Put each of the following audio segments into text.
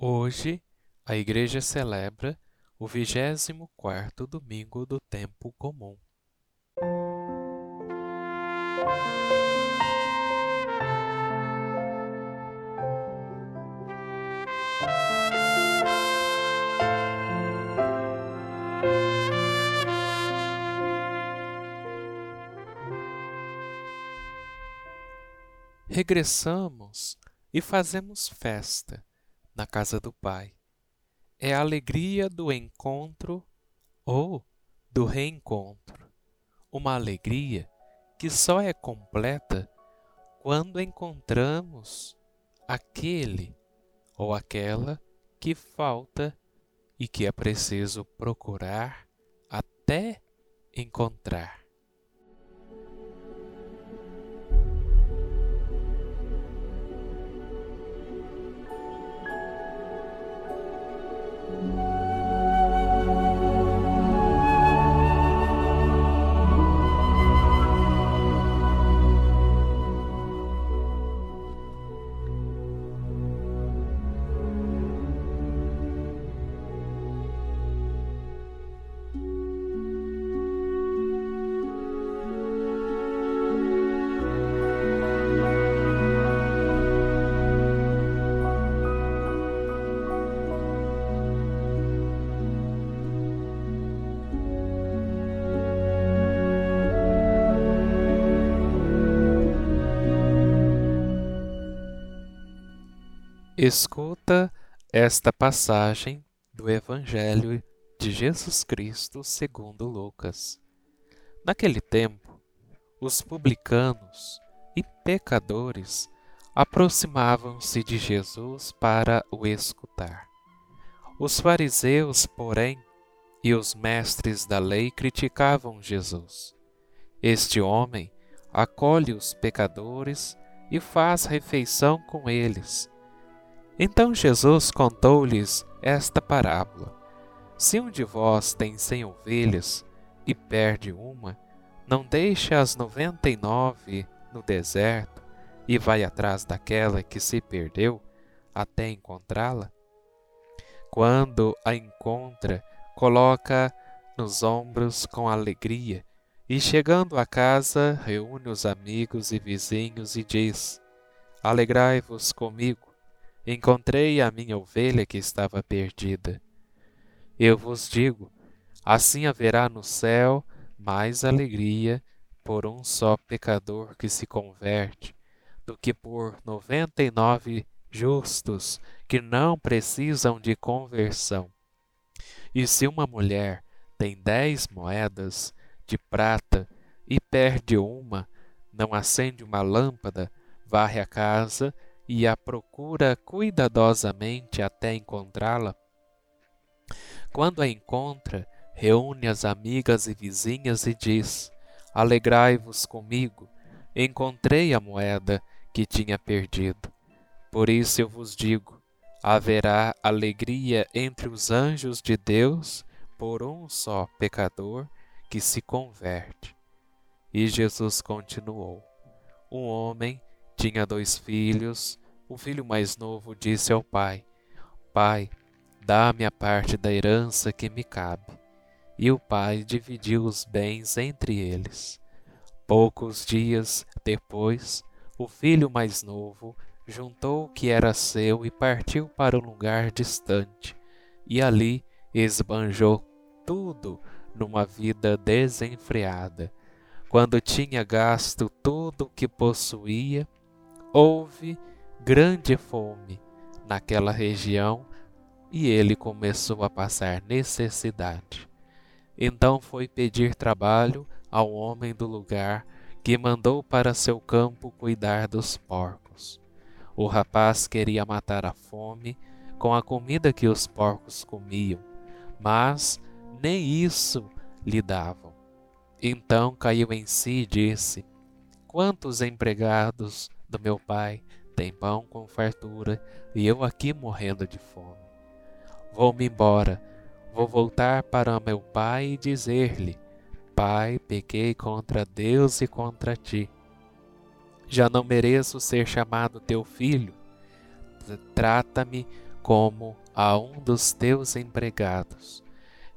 Hoje, a Igreja celebra o 24º domingo do tempo comum. Regressamos e fazemos festa na casa do Pai. É a alegria do encontro ou do reencontro. Uma alegria que só é completa quando encontramos aquele ou aquela que falta e que é preciso procurar até encontrar. Escuta esta passagem do Evangelho de Jesus Cristo segundo Lucas. Naquele tempo, os publicanos e pecadores aproximavam-se de Jesus para o escutar. Os fariseus, porém, e os mestres da lei criticavam Jesus. Este homem acolhe os pecadores e faz refeição com eles então Jesus contou-lhes esta parábola: Se um de vós tem cem ovelhas e perde uma, não deixe as noventa e nove no deserto e vai atrás daquela que se perdeu até encontrá-la? Quando a encontra, coloca nos ombros com alegria e, chegando a casa, reúne os amigos e vizinhos e diz: Alegrai-vos comigo encontrei a minha ovelha que estava perdida. Eu vos digo: assim haverá no céu mais alegria por um só pecador que se converte, do que por noventa e nove justos que não precisam de conversão. E se uma mulher tem dez moedas de prata e perde uma, não acende uma lâmpada, varre a casa e a procura cuidadosamente até encontrá-la? Quando a encontra, reúne as amigas e vizinhas e diz: Alegrai-vos comigo, encontrei a moeda que tinha perdido. Por isso eu vos digo: haverá alegria entre os anjos de Deus por um só pecador que se converte. E Jesus continuou: Um homem tinha dois filhos. O filho mais novo disse ao pai: Pai, dá-me a parte da herança que me cabe. E o pai dividiu os bens entre eles. Poucos dias depois, o filho mais novo juntou o que era seu e partiu para um lugar distante, e ali esbanjou tudo numa vida desenfreada. Quando tinha gasto tudo o que possuía, houve grande fome naquela região e ele começou a passar necessidade. Então foi pedir trabalho ao homem do lugar que mandou para seu campo cuidar dos porcos. O rapaz queria matar a fome com a comida que os porcos comiam, mas nem isso lhe davam. Então caiu em si e disse: Quantos empregados do meu pai tem pão com fartura e eu aqui morrendo de fome. Vou-me embora, vou voltar para meu pai e dizer-lhe: Pai, pequei contra Deus e contra ti. Já não mereço ser chamado teu filho. Trata-me como a um dos teus empregados.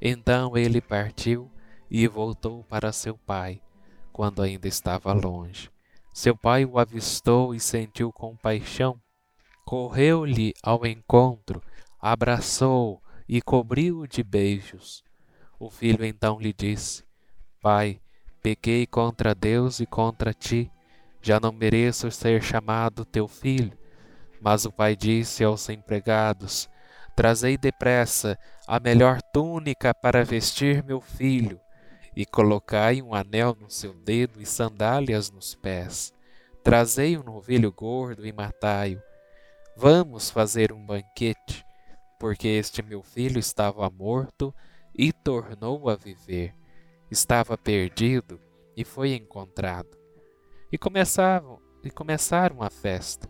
Então ele partiu e voltou para seu pai, quando ainda estava longe. Seu pai o avistou e sentiu compaixão. Correu-lhe ao encontro, abraçou e cobriu-o de beijos. O filho então lhe disse: Pai, pequei contra Deus e contra ti. Já não mereço ser chamado teu filho. Mas o pai disse aos empregados: Trazei depressa a melhor túnica para vestir meu filho, e colocai um anel no seu dedo e sandálias nos pés. Trazei um novilho gordo e matai-o. Vamos fazer um banquete, porque este meu filho estava morto e tornou a viver. Estava perdido e foi encontrado. E começavam e começaram a festa.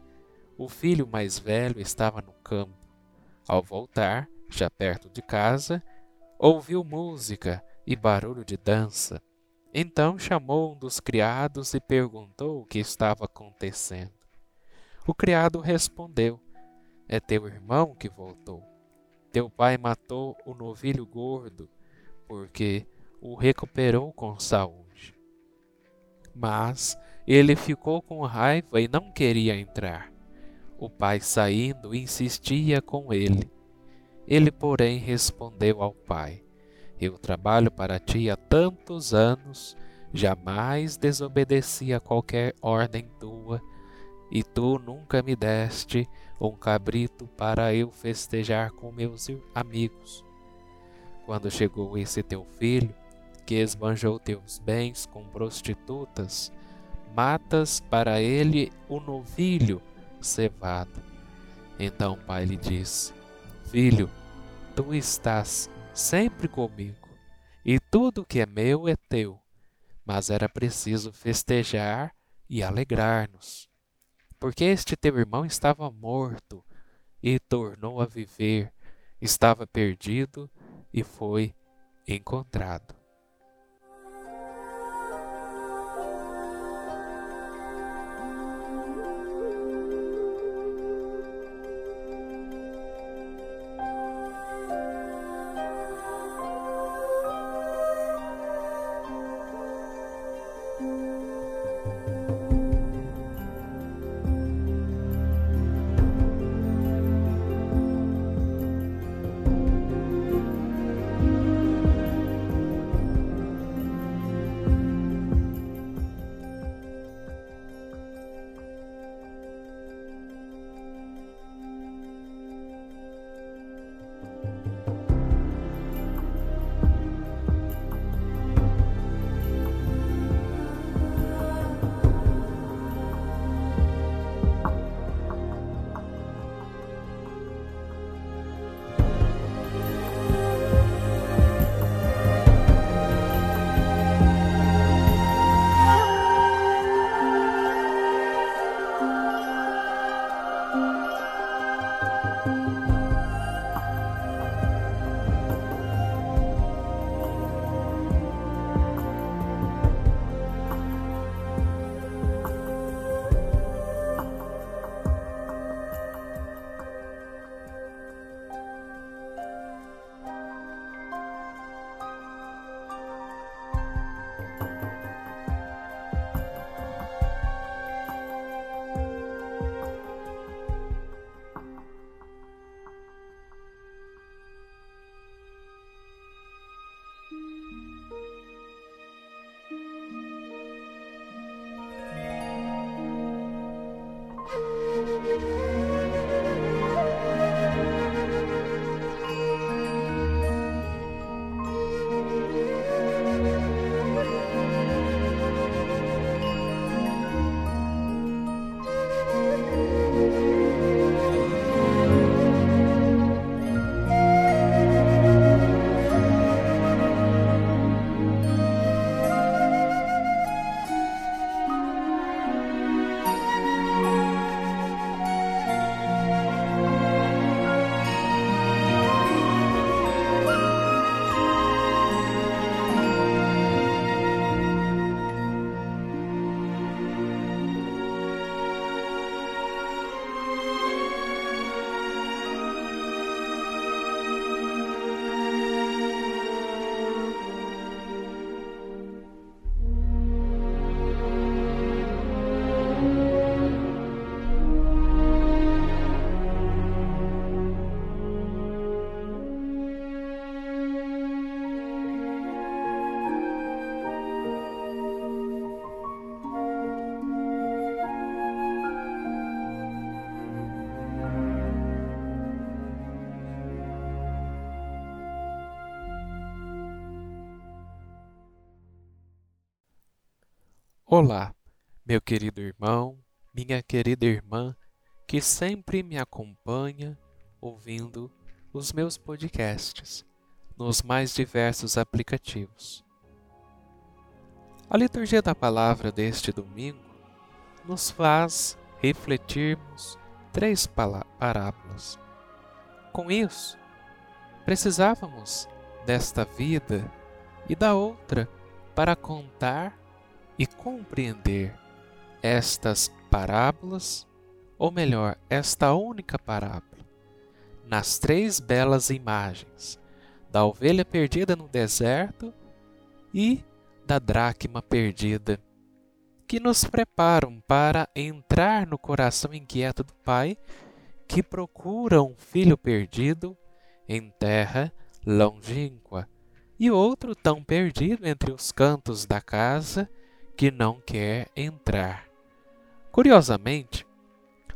O filho mais velho estava no campo. Ao voltar, já perto de casa, ouviu música e barulho de dança. Então chamou um dos criados e perguntou o que estava acontecendo. O criado respondeu: É teu irmão que voltou. Teu pai matou o novilho gordo, porque o recuperou com saúde. Mas ele ficou com raiva e não queria entrar. O pai, saindo, insistia com ele. Ele, porém, respondeu ao pai: Eu trabalho para ti há tantos anos, jamais desobedeci a qualquer ordem tua, e tu nunca me deste um cabrito para eu festejar com meus amigos. Quando chegou esse teu filho, que esbanjou teus bens com prostitutas, matas para ele o novilho cevado. Então o pai lhe disse: Filho, tu estás sempre comigo, e tudo que é meu é teu. Mas era preciso festejar e alegrar-nos, porque este teu irmão estava morto e tornou a viver, estava perdido e foi encontrado. Olá, meu querido irmão, minha querida irmã, que sempre me acompanha ouvindo os meus podcasts nos mais diversos aplicativos. A liturgia da palavra deste domingo nos faz refletirmos três parábolas. Com isso, precisávamos desta vida e da outra para contar e compreender estas parábolas, ou melhor, esta única parábola, nas três belas imagens da ovelha perdida no deserto e da dracma perdida, que nos preparam para entrar no coração inquieto do pai que procura um filho perdido em terra longínqua e outro tão perdido entre os cantos da casa que não quer entrar. Curiosamente,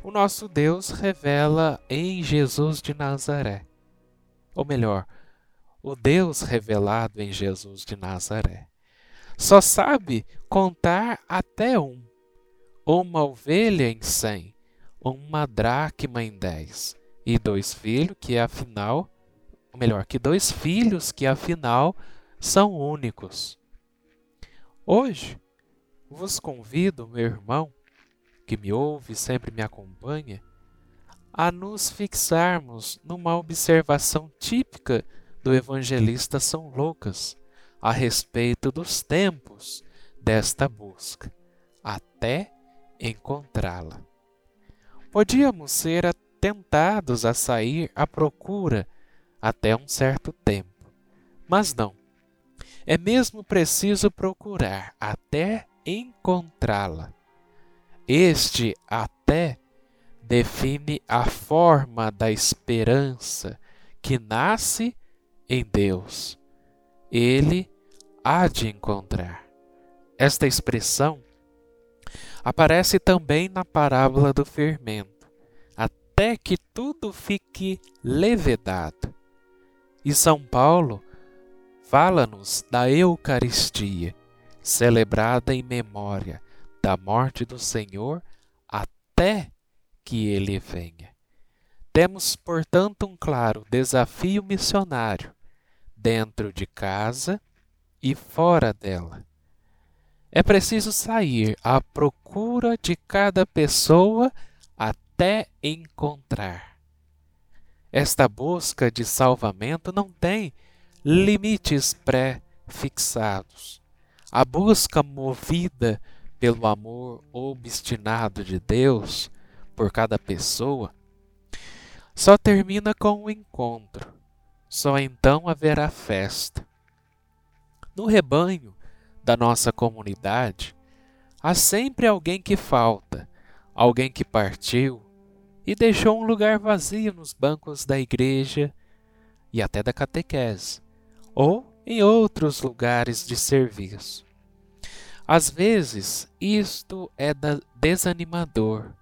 o nosso Deus revela em Jesus de Nazaré. Ou melhor, o Deus revelado em Jesus de Nazaré. Só sabe contar até um, uma ovelha em cem, uma dracma em dez, e dois filhos que afinal, ou melhor, que dois filhos que afinal são únicos. Hoje, vos convido, meu irmão, que me ouve e sempre me acompanha, a nos fixarmos numa observação típica do evangelista São Lucas a respeito dos tempos desta busca, até encontrá-la. Podíamos ser tentados a sair à procura até um certo tempo, mas não. É mesmo preciso procurar até encontrá-la. Este até define a forma da esperança que nasce em Deus. Ele há de encontrar. Esta expressão aparece também na parábola do fermento, até que tudo fique levedado. E São Paulo fala-nos da Eucaristia celebrada em memória da morte do Senhor até que ele venha. Temos, portanto, um claro desafio missionário dentro de casa e fora dela. É preciso sair à procura de cada pessoa até encontrar. Esta busca de salvamento não tem limites pré-fixados. A busca movida pelo amor obstinado de Deus por cada pessoa só termina com o encontro. Só então haverá festa. No rebanho da nossa comunidade, há sempre alguém que falta, alguém que partiu e deixou um lugar vazio nos bancos da igreja e até da catequese, ou em outros lugares de serviço. Às vezes, isto é desanimador,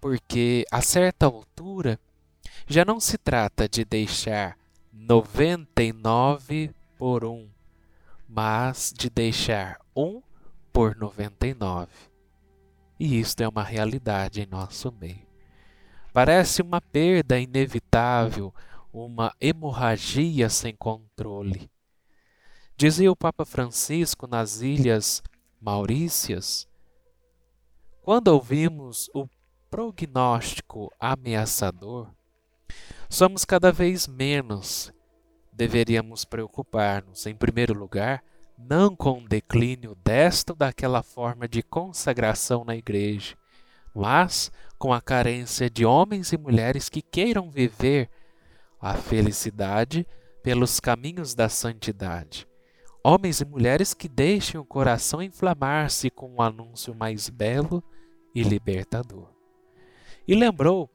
porque a certa altura já não se trata de deixar 99 por um, mas de deixar um por 99. E isto é uma realidade em nosso meio. Parece uma perda inevitável, uma hemorragia sem controle. Dizia o Papa Francisco nas Ilhas Maurícias, quando ouvimos o prognóstico ameaçador, somos cada vez menos. Deveríamos preocupar-nos, em primeiro lugar, não com o declínio desta ou daquela forma de consagração na igreja, mas com a carência de homens e mulheres que queiram viver a felicidade pelos caminhos da santidade Homens e mulheres que deixem o coração inflamar-se com um anúncio mais belo e libertador. E lembrou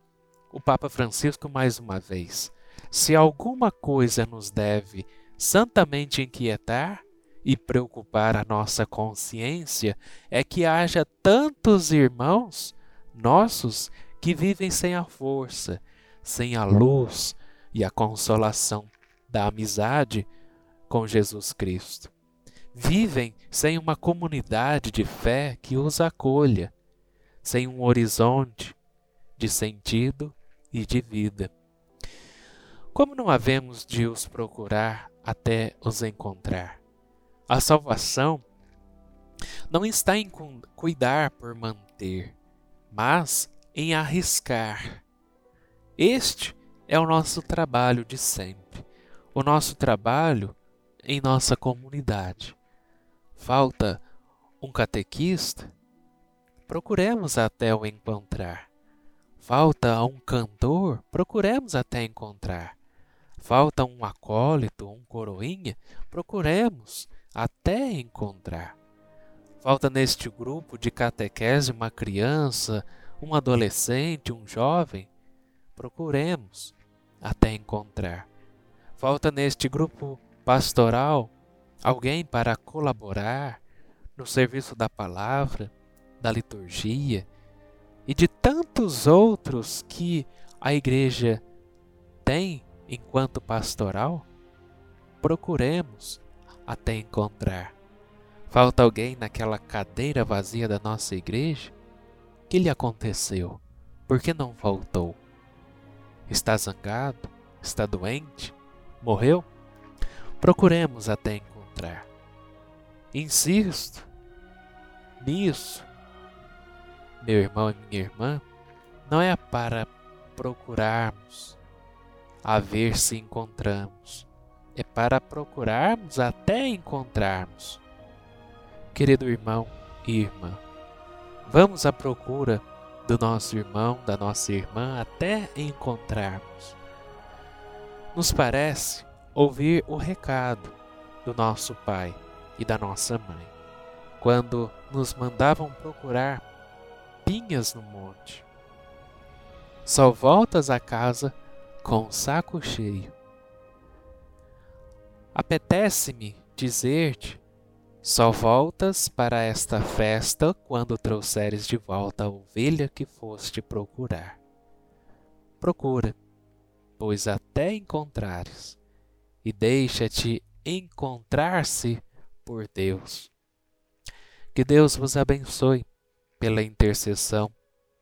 o Papa Francisco mais uma vez: se alguma coisa nos deve santamente inquietar e preocupar a nossa consciência, é que haja tantos irmãos nossos que vivem sem a força, sem a luz e a consolação da amizade com Jesus Cristo. vivem sem uma comunidade de fé que os acolha, sem um horizonte de sentido e de vida. Como não havemos de os procurar até os encontrar? A salvação não está em cuidar por manter, mas em arriscar. Este é o nosso trabalho de sempre, o nosso trabalho em nossa comunidade. Falta um catequista? Procuremos até o encontrar. Falta um cantor? Procuremos até encontrar. Falta um acólito, um coroinha? Procuremos até encontrar. Falta neste grupo de catequese uma criança, um adolescente, um jovem? Procuremos até encontrar. Falta neste grupo pastoral alguém para colaborar no serviço da palavra, da liturgia e de tantos outros que a igreja tem enquanto pastoral? Procuremos até encontrar. Falta alguém naquela cadeira vazia da nossa igreja? O que lhe aconteceu? Por que não voltou? Está zangado? Está doente? Morreu? Procuremos até encontrar. Insisto nisso, meu irmão e minha irmã, não é para procurarmos a ver se encontramos, é para procurarmos até encontrarmos. Querido irmão e irmã, vamos à procura do nosso irmão, da nossa irmã, até encontrarmos. Nos parece ouvir o recado do nosso pai e da nossa mãe, quando nos mandavam procurar pinhas no monte. Só voltas a casa com o saco cheio. Apetece-me dizer-te só voltas para esta festa quando trouxeres de volta a ovelha que foste procurar. Procura, pois até encontrares, e deixa-te encontrar-se por Deus. Que Deus vos abençoe pela intercessão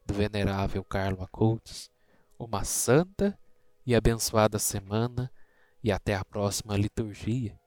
do venerável Carlo Acultes. Uma santa e abençoada semana e até a próxima liturgia.